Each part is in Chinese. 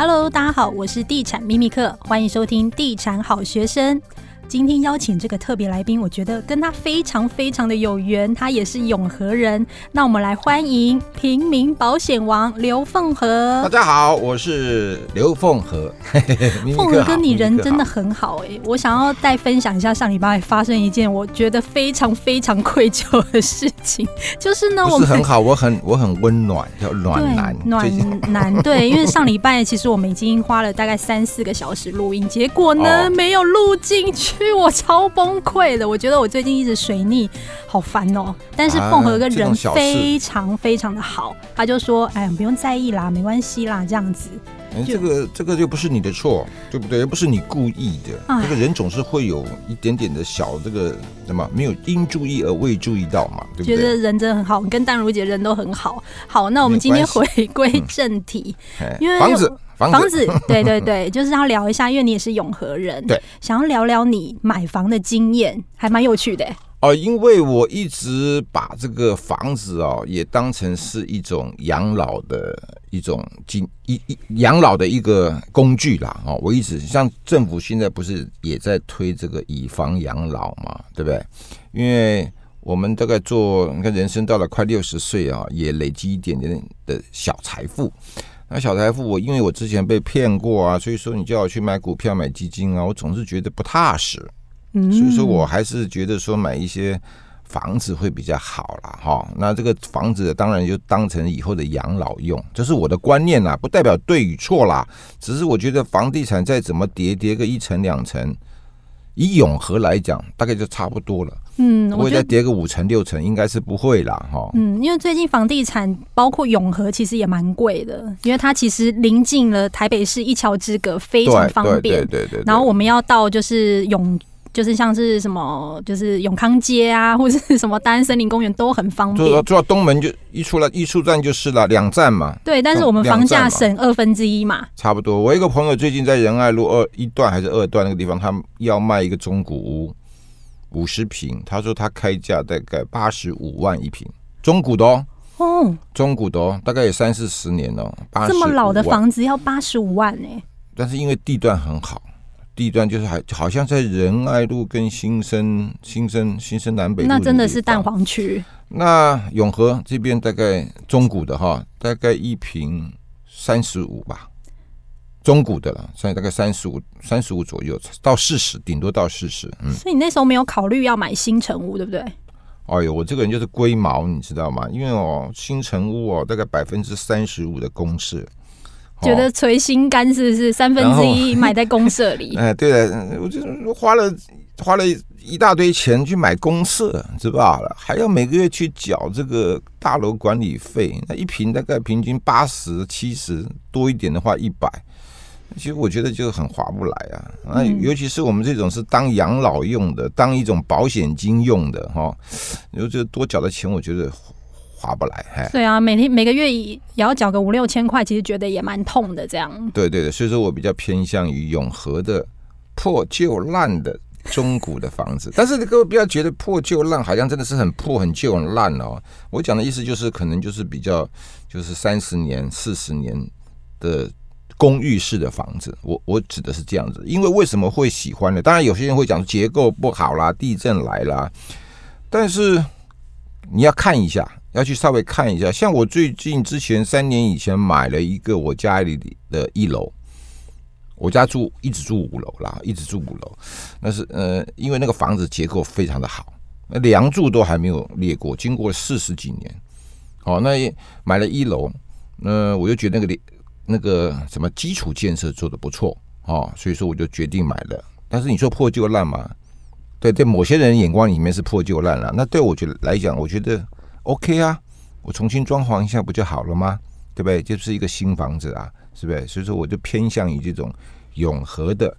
Hello，大家好，我是地产秘密客，欢迎收听地产好学生。今天邀请这个特别来宾，我觉得跟他非常非常的有缘，他也是永和人。那我们来欢迎平民保险王刘凤和。大家好，我是刘凤和。凤和跟你人真的很好哎，我想要再分享一下上礼拜发生一件我觉得非常非常愧疚的事情，就是呢，我是很好，我很我很温暖，叫暖男，暖男 对，因为上礼拜其实我们已经花了大概三四个小时录音，结果呢、哦、没有录进去。我超崩溃的，我觉得我最近一直水逆，好烦哦。但是凤和个人非常非常的好，他就说：“哎呀，不用在意啦，没关系啦，这样子。”哎，这个这个就不是你的错，对不对？又不是你故意的。这、哎、个人总是会有一点点的小这个什么，没有因注意而未注意到嘛，对不对？觉得人真的很好，跟淡如姐人都很好。好，那我们今天回归正题，嗯、因为房子。房子，房子，对对对，就是要聊一下，因为你也是永和人，对，想要聊聊你买房的经验，还蛮有趣的。哦，因为我一直把这个房子哦，也当成是一种养老的一种经一一养老的一个工具啦。哦，我一直像政府现在不是也在推这个以房养老嘛，对不对？因为我们大概做，你看人生到了快六十岁啊，也累积一点点的小财富。那小财富，我因为我之前被骗过啊，所以说你叫我去买股票、买基金啊，我总是觉得不踏实，嗯，所以说我还是觉得说买一些房子会比较好啦。哈。那这个房子当然就当成以后的养老用，这是我的观念啦，不代表对与错啦，只是我觉得房地产再怎么叠叠个一层两层。以永和来讲，大概就差不多了。嗯，我会再跌个五成六成，应该是不会啦，哈。嗯，因为最近房地产包括永和，其实也蛮贵的，因为它其实临近了台北市一桥之隔，非常方便。对对对，对，对。然后我们要到就是永。就是像是什么，就是永康街啊，或者是什么大安森林公园都很方便。坐到东门就一出来，一出站就是了，两站嘛。对，但是我们房价省二分之一嘛。差不多。我一个朋友最近在仁爱路二一段还是二段那个地方，他要卖一个中古屋，五十平，他说他开价大概八十五万一平，中古的哦。哦。中古的哦，大概有三四十年了。这么老的房子要八十五万呢、欸？但是因为地段很好。地段就是还好像在仁爱路跟新生新生新生南北路，那真的是蛋黄区。那永和这边大概中古的哈，大概一平三十五吧，中古的了，现在大概三十五三十五左右到四十，顶多到四十。嗯，所以你那时候没有考虑要买新城屋，对不对？哎呦，我这个人就是龟毛，你知道吗？因为哦，新城屋哦，大概百分之三十五的公设。觉得捶心肝是不是三分之一买在公社里？哎，对的，我就花了花了一大堆钱去买公社，知道了，还要每个月去缴这个大楼管理费，那一平大概平均八十七十多一点的话一百，其实我觉得就很划不来啊。那尤其是我们这种是当养老用的，当一种保险金用的哈，然后这多缴的钱，我觉得。划不来，对啊，每天每个月也要缴个五六千块，其实觉得也蛮痛的。这样，对对对，所以说我比较偏向于永和的破旧烂的中古的房子。但是各位不要觉得破旧烂好像真的是很破、很旧、很烂哦。我讲的意思就是，可能就是比较就是三十年、四十年的公寓式的房子。我我指的是这样子，因为为什么会喜欢呢？当然有些人会讲结构不好啦，地震来啦，但是你要看一下。要去稍微看一下，像我最近之前三年以前买了一个我家里的一楼，我家住一直住五楼啦，一直住五楼，那是呃，因为那个房子结构非常的好，那梁柱都还没有裂过，经过四十几年，好，那也买了一楼，那我就觉得那个那个什么基础建设做的不错，哦，所以说我就决定买了。但是你说破旧烂嘛？对对，某些人眼光里面是破旧烂了，那对我觉来讲，我觉得。OK 啊，我重新装潢一下不就好了吗？对不对？就是一个新房子啊，是不是？所以说我就偏向于这种永和的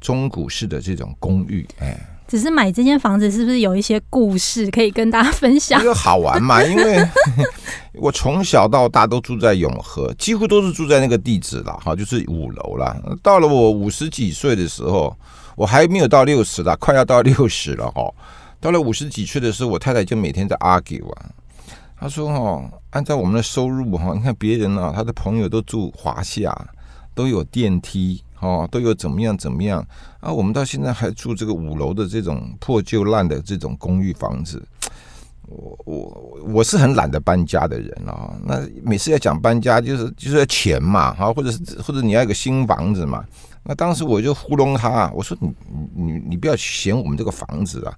中古式的这种公寓。哎，只是买这间房子是不是有一些故事可以跟大家分享？这个好玩嘛，因为 我从小到大都住在永和，几乎都是住在那个地址了，哈，就是五楼了。到了我五十几岁的时候，我还没有到六十了，快要到六十了哈。到了五十几岁的时候，我太太就每天在 argue 啊。他说：“哦，按照我们的收入哈，你看别人啊，他的朋友都住华夏，都有电梯哦，都有怎么样怎么样啊？我们到现在还住这个五楼的这种破旧烂的这种公寓房子。我我我是很懒得搬家的人啊。那每次要讲搬家，就是就是要钱嘛，哈，或者是或者你要一个新房子嘛。那当时我就糊弄他，我说你你你不要嫌我们这个房子啊，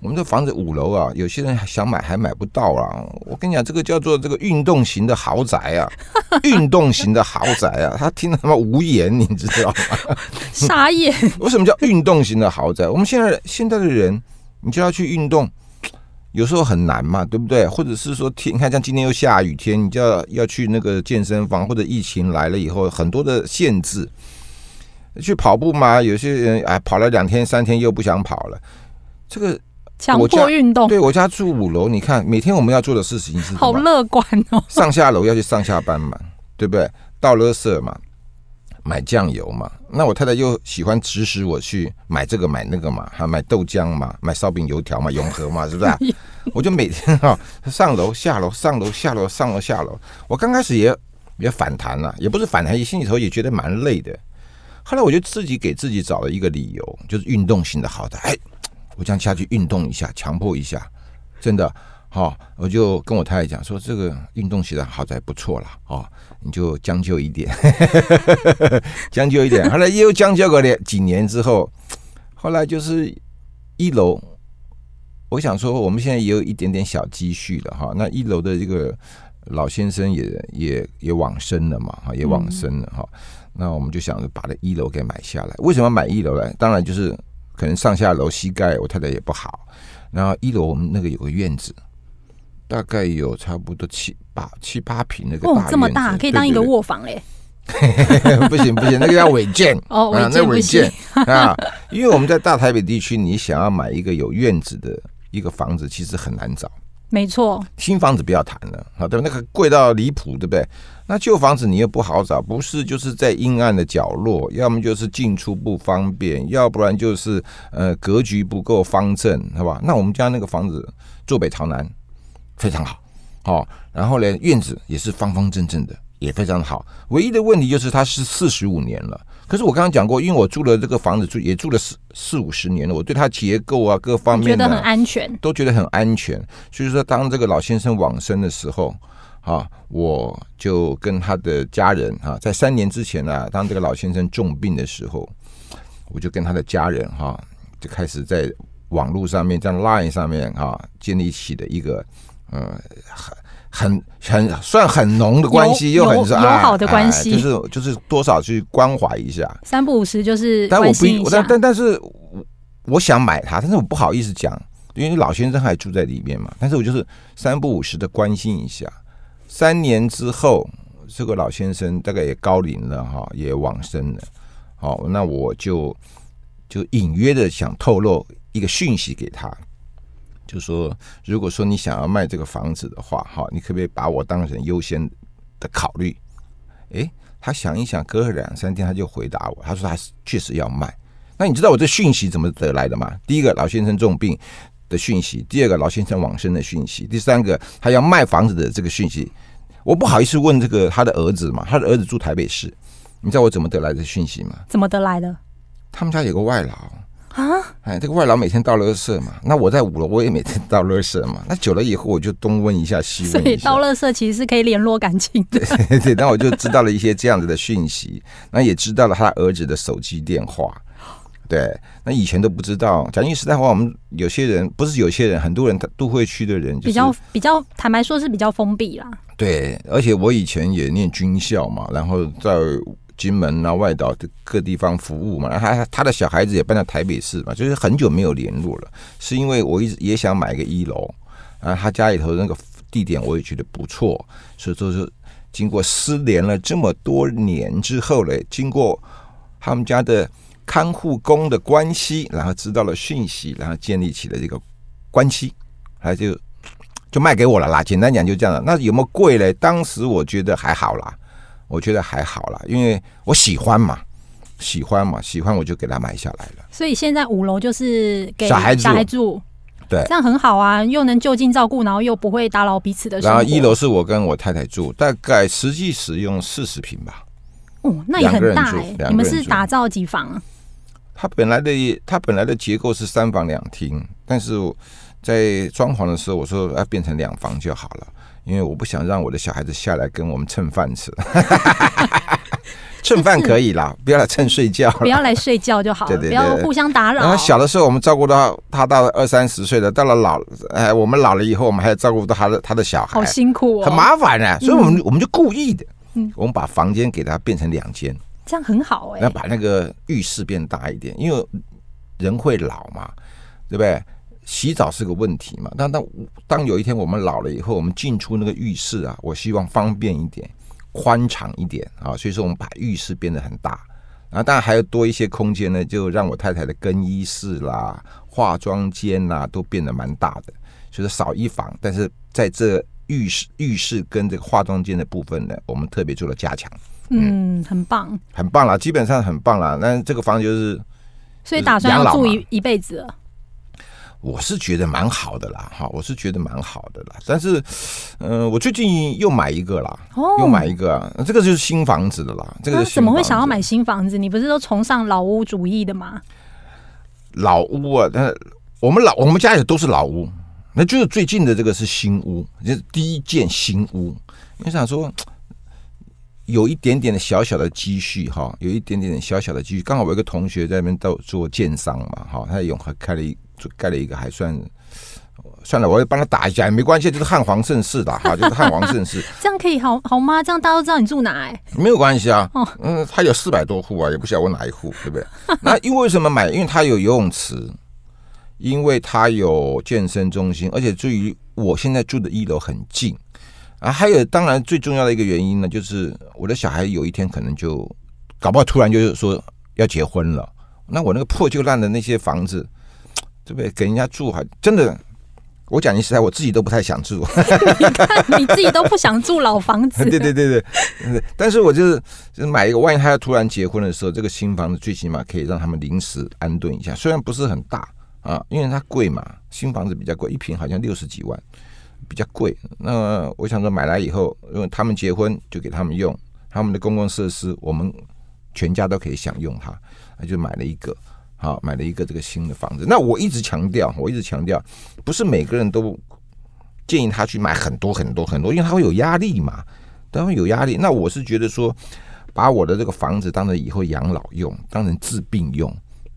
我们这房子五楼啊，有些人想买还买不到啊。我跟你讲，这个叫做这个运动型的豪宅啊，运动型的豪宅啊，他听得他妈无言，你知道吗？傻眼。为什么叫运动型的豪宅？我们现在现在的人，你就要去运动。有时候很难嘛，对不对？或者是说天，你看像今天又下雨天，你就要要去那个健身房，或者疫情来了以后，很多的限制。去跑步嘛，有些人哎跑了两天三天又不想跑了。这个强迫运动，对我家住五楼，你看每天我们要做的事情是好乐观哦。上下楼要去上下班嘛，对不对？倒垃圾嘛。买酱油嘛，那我太太又喜欢指使我去买这个买那个嘛，还买豆浆嘛，买烧饼油条嘛，永和嘛，是不是？啊 我就每天哈上楼下楼上楼下楼上楼下楼。我刚开始也也反弹了，也不是反弹，心里头也觉得蛮累的。后来我就自己给自己找了一个理由，就是运动型的好的，哎，我这样下去运动一下，强迫一下，真的。好，我就跟我太太讲说，这个运动鞋的好在不错了，哦，你就将就一点，将就一点。后来又将就个两几年之后，后来就是一楼，我想说我们现在也有一点点小积蓄了哈。那一楼的这个老先生也也也往生了嘛，哈，也往生了哈。那我们就想着把这一楼给买下来。为什么买一楼呢？当然就是可能上下楼膝盖我太太也不好，然后一楼我们那个有个院子。大概有差不多七八七八平那个这么大，可以当一个卧房嘞。不行不行，那个要违建哦，那违建 啊。因为我们在大台北地区，你想要买一个有院子的一个房子，其实很难找。没错，新房子不要谈了啊，对吧？那个贵到离谱，对不对？那旧房子你又不好找，不是就是在阴暗的角落，要么就是进出不方便，要不然就是呃格局不够方正，好吧？那我们家那个房子坐北朝南。非常好，哦，然后呢，院子也是方方正正的，也非常好。唯一的问题就是它是四十五年了。可是我刚刚讲过，因为我住了这个房子住也住了四四五十年了，我对它结构啊各方面的觉得很安全，都觉得很安全。所以说，当这个老先生往生的时候，啊，我就跟他的家人啊，在三年之前呢、啊，当这个老先生重病的时候，我就跟他的家人哈、啊，就开始在网络上面，在 Line 上面啊，建立起的一个。嗯，很很很算很浓的关系，又很是友好的关系，就是就是多少去关怀一下，三不五十就是。但我不，但但但是，我我想买它，但是我不好意思讲，因为老先生还住在里面嘛。但是我就是三不五十的关心一下。三年之后，这个老先生大概也高龄了哈，也往生了。好，那我就就隐约的想透露一个讯息给他。就说，如果说你想要卖这个房子的话，哈，你可不可以把我当成优先的考虑？诶，他想一想，隔了两三天，他就回答我，他说他确实要卖。那你知道我这讯息怎么得来的吗？第一个，老先生重病的讯息；第二个，老先生往生的讯息；第三个，他要卖房子的这个讯息。我不好意思问这个他的儿子嘛，他的儿子住台北市，你知道我怎么得来的讯息吗？怎么得来的？他们家有个外劳。啊，哎，这个外劳每天倒垃圾嘛，那我在五楼，我也每天倒垃圾嘛。那久了以后，我就东问一下西问一下。所以倒垃圾其实是可以联络感情的。对对，那我就知道了一些这样子的讯息，那也知道了他儿子的手机电话。对，那以前都不知道。讲句实在话，我们有些人不是有些人，很多人他都会区的人，就是，比较比较坦白说，是比较封闭啦。对，而且我以前也念军校嘛，然后在。金门啊，外岛的各地方服务嘛，他他的小孩子也搬到台北市嘛，就是很久没有联络了。是因为我一直也想买个一楼，然后，他家里头那个地点我也觉得不错，所以就是经过失联了这么多年之后嘞，经过他们家的看护工的关系，然后知道了讯息，然后建立起了这个关系，他就就卖给我了啦。简单讲就这样了。那有没有贵嘞？当时我觉得还好啦。我觉得还好啦，因为我喜欢嘛，喜欢嘛，喜欢我就给他买下来了。所以现在五楼就是给小孩住，对，这样很好啊，又能就近照顾，然后又不会打扰彼此的生活。然后一楼是我跟我太太住，大概实际使用四十平吧。哦，那也很大哎、欸。你们是打造几房啊？它本来的它本来的结构是三房两厅，但是在装潢的时候，我说要变成两房就好了，因为我不想让我的小孩子下来跟我们蹭饭吃。蹭饭可以啦，不要来蹭睡觉，不要来睡觉就好了，对对对，不要互相打扰。然后小的时候我们照顾到他到二三十岁了，到了老哎，我们老了以后，我们还要照顾到他的他的小孩，好辛苦哦，很麻烦呢、啊。所以我们、嗯、我们就故意的，嗯，我们把房间给他变成两间，这样很好哎、欸。要把那个浴室变大一点，因为人会老嘛，对不对？洗澡是个问题嘛。但当当有一天我们老了以后，我们进出那个浴室啊，我希望方便一点。宽敞一点啊，所以说我们把浴室变得很大，然后当然还要多一些空间呢，就让我太太的更衣室啦、化妆间啦都变得蛮大的，就是少一房，但是在这浴室、浴室跟这个化妆间的部分呢，我们特别做了加强。嗯，很棒，很棒啦，基本上很棒啦。那这个房子就是，所以打算要住一一辈子了。我是觉得蛮好的啦，哈，我是觉得蛮好的啦。但是，嗯、呃，我最近又买一个啦，哦、又买一个啊，这个就是新房子的啦。这个怎么会想要买新房子？你不是都崇尚老屋主义的吗？老屋啊，那我们老我们家也都是老屋，那就是最近的这个是新屋，就是第一件新屋。你想说，有一点点的小小的积蓄哈，有一点点的小小的积蓄。刚好我有一个同学在那边到做建商嘛，哈，他在永和开了一。就盖了一个还算算了，我也帮他打一下，也没关系，就是汉皇盛世的哈，就是汉皇盛世。这样可以好好吗？这样大家都知道你住哪哎、欸？没有关系啊，嗯，他有四百多户啊，也不晓得我哪一户，对不对？那因为为什么买？因为他有游泳池，因为他有健身中心，而且至于我现在住的一楼很近啊。还有，当然最重要的一个原因呢，就是我的小孩有一天可能就搞不好突然就是说要结婚了，那我那个破旧烂的那些房子。对不对？给人家住还真的，我讲句实在，我自己都不太想住。你看你自己都不想住老房子。对对对对，但是我就是就是买一个，万一他要突然结婚的时候，这个新房子最起码可以让他们临时安顿一下。虽然不是很大啊，因为它贵嘛，新房子比较贵，一平好像六十几万，比较贵。那我想说买来以后，因为他们结婚就给他们用，他们的公共设施我们全家都可以享用它，那就买了一个。好，买了一个这个新的房子。那我一直强调，我一直强调，不是每个人都建议他去买很多很多很多，因为他会有压力嘛，他会有压力。那我是觉得说，把我的这个房子当成以后养老用，当成治病用，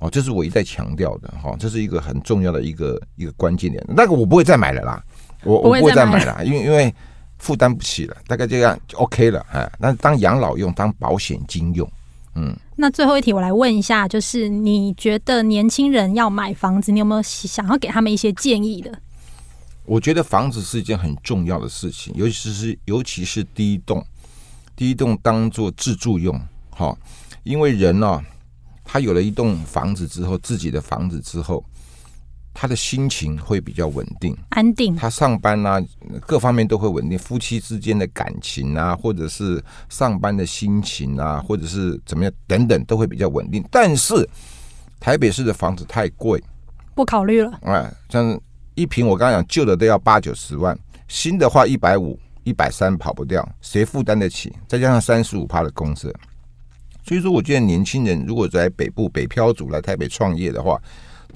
哦，这是我一再强调的，哈，这是一个很重要的一个一个关键点。那个我不会再买了啦，我我不会再买了，因为因为负担不起了，大概这样就 OK 了，哎，那当养老用，当保险金用。嗯，那最后一题我来问一下，就是你觉得年轻人要买房子，你有没有想要给他们一些建议的？我觉得房子是一件很重要的事情，尤其是尤其是第一栋，第一栋当做自住用，哈，因为人呢、哦，他有了一栋房子之后，自己的房子之后。他的心情会比较稳定、安定。他上班啊，各方面都会稳定。夫妻之间的感情啊，或者是上班的心情啊，或者是怎么样等等，都会比较稳定。但是台北市的房子太贵，不考虑了。哎，像一平，我刚刚讲旧的都要八九十万，新的话一百五、一百三跑不掉，谁负担得起？再加上三十五趴的公设，所以说，我觉得年轻人如果在北部北漂族来台北创业的话，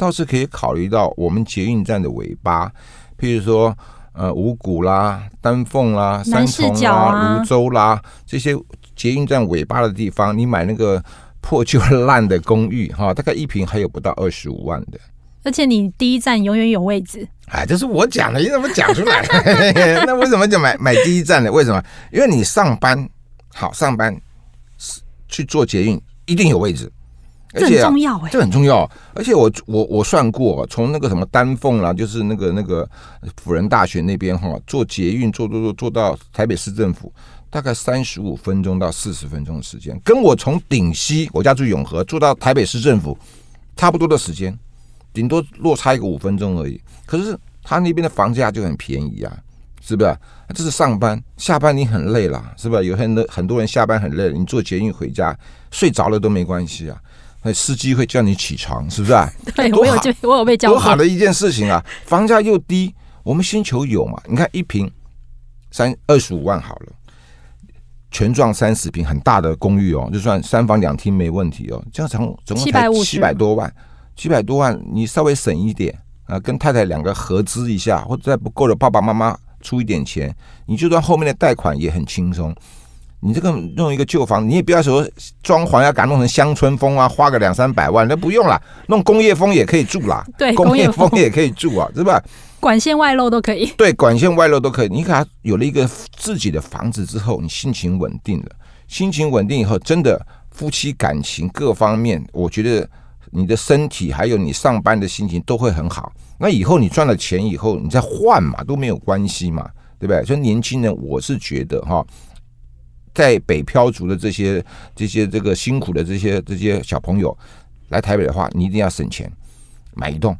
倒是可以考虑到我们捷运站的尾巴，譬如说呃五股啦、丹凤啦、三重啦、芦洲啦这些捷运站尾巴的地方，你买那个破旧烂的公寓哈，大概一坪还有不到二十五万的。而且你第一站永远有位置。哎，这是我讲的，你怎么讲出来？那为什么就买买第一站呢？为什么？因为你上班好上班去坐捷运一定有位置。而且、啊、这很重要哎、欸，这很重要。而且我我我算过，从那个什么丹凤啦，就是那个那个辅仁大学那边哈，坐捷运坐坐坐坐到台北市政府，大概三十五分钟到四十分钟的时间，跟我从顶溪我家住永和坐到台北市政府差不多的时间，顶多落差一个五分钟而已。可是他那边的房价就很便宜啊，是不是？这是上班下班你很累了，是不是？有很多很多人下班很累了，你坐捷运回家睡着了都没关系啊。那司机会叫你起床，是不是啊？对，我有被我有被叫。多好的一件事情啊！房价又低，我们星球有嘛？你看一平三二十五万好了，全幢三十平很大的公寓哦，就算三房两厅没问题哦，这样总总共才七百多万，七百多万你稍微省一点啊，跟太太两个合资一下，或者再不够的爸爸妈妈出一点钱，你就算后面的贷款也很轻松。你这个弄一个旧房，你也不要说装潢要改弄成乡村风啊，花个两三百万，那不用啦，弄工业风也可以住啦。对，工业风也可以住啊，是吧？管线外露都可以。对，管线外露都可以。你看，有了一个自己的房子之后，你心情稳定了，心情稳定以后，真的夫妻感情各方面，我觉得你的身体还有你上班的心情都会很好。那以后你赚了钱以后，你再换嘛都没有关系嘛，对不对？所以年轻人，我是觉得哈。在北漂族的这些、这些、这个辛苦的这些、这些小朋友来台北的话，你一定要省钱，买一栋，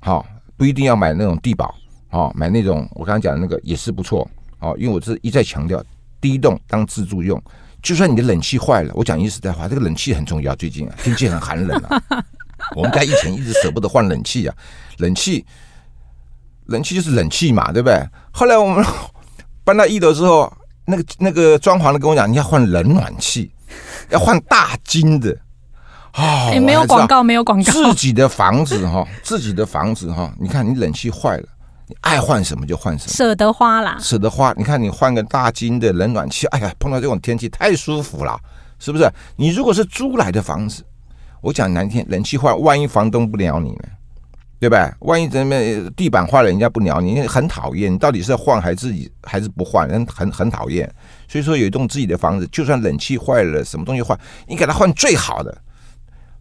好，不一定要买那种地保，好，买那种我刚刚讲的那个也是不错，好，因为我是一再强调，第一栋当自住用，就算你的冷气坏了，我讲句实在话，这个冷气很重要，最近啊天气很寒冷啊，我们家以前一直舍不得换冷气啊，冷气，冷气就是冷气嘛，对不对？后来我们搬到一楼之后。那个那个装潢的跟我讲，你要换冷暖气，要换大金的啊！没有广告，没有广告。自己的房子哈，自己的房子哈，你看你冷气坏了，你爱换什么就换什么，舍得花啦，舍得花。你看你换个大金的冷暖气，哎呀，碰到这种天气太舒服了，是不是？你如果是租来的房子，我讲难听，冷气坏，万一房东不鸟你呢？对吧？万一这边地板坏了，人家不鸟你，很讨厌。你到底是要换还是自己还是不换？人很很讨厌。所以说，有一栋自己的房子，就算冷气坏了，什么东西坏，你给他换最好的。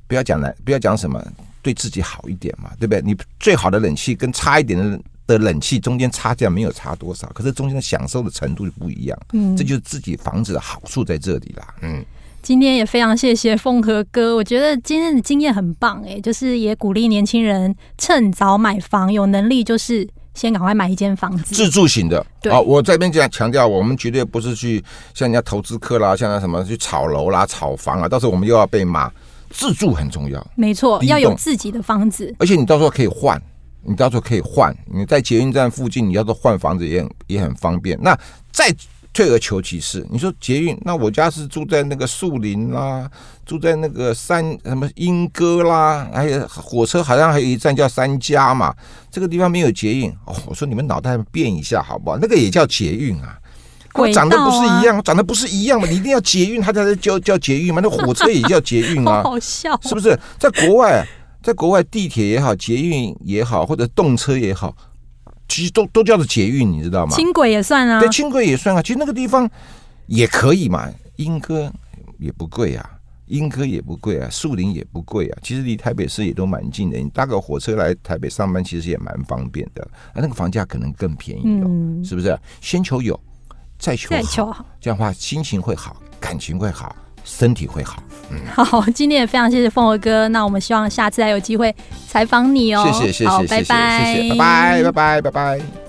不要讲来，不要讲什么对自己好一点嘛，对不对？你最好的冷气跟差一点的的冷气中间差价没有差多少，可是中间的享受的程度就不一样。嗯，这就是自己房子的好处在这里啦。嗯。今天也非常谢谢凤和哥，我觉得今天的经验很棒哎，就是也鼓励年轻人趁早买房，有能力就是先赶快买一间房子，自住型的。对，啊，我这边讲强调，我们绝对不是去像人家投资客啦，像那什么去炒楼啦、炒房啊，到时候我们又要被骂。自住很重要，没错，要有自己的房子，而且你到时候可以换，你到时候可以换，你在捷运站附近，你要是换房子也很也很方便。那在退而求其次，你说捷运，那我家是住在那个树林啦，住在那个山什么莺歌啦，还有火车好像还有一站叫三家嘛，这个地方没有捷运哦。我说你们脑袋变一下好不好？那个也叫捷运啊，我长得不是一样，长得不是一样嘛，你一定要捷运，它才叫叫捷运嘛。那火车也叫捷运啊，好笑，是不是？在国外，在国外地铁也好，捷运也好，或者动车也好。其实都都叫做捷运，你知道吗？轻轨也算啊，对，轻轨也算啊。其实那个地方也可以嘛，莺歌也不贵啊，莺歌也不贵啊，树林也不贵啊。其实离台北市也都蛮近的，你搭个火车来台北上班，其实也蛮方便的。啊，那个房价可能更便宜哦，嗯、是不是？先求有，再求好，再求好，这样的话心情会好，感情会好。身体会好。嗯，好，今天也非常谢谢凤和哥，那我们希望下次还有机会采访你哦。谢谢，谢谢，好，拜拜，谢谢，拜拜，拜拜，拜拜。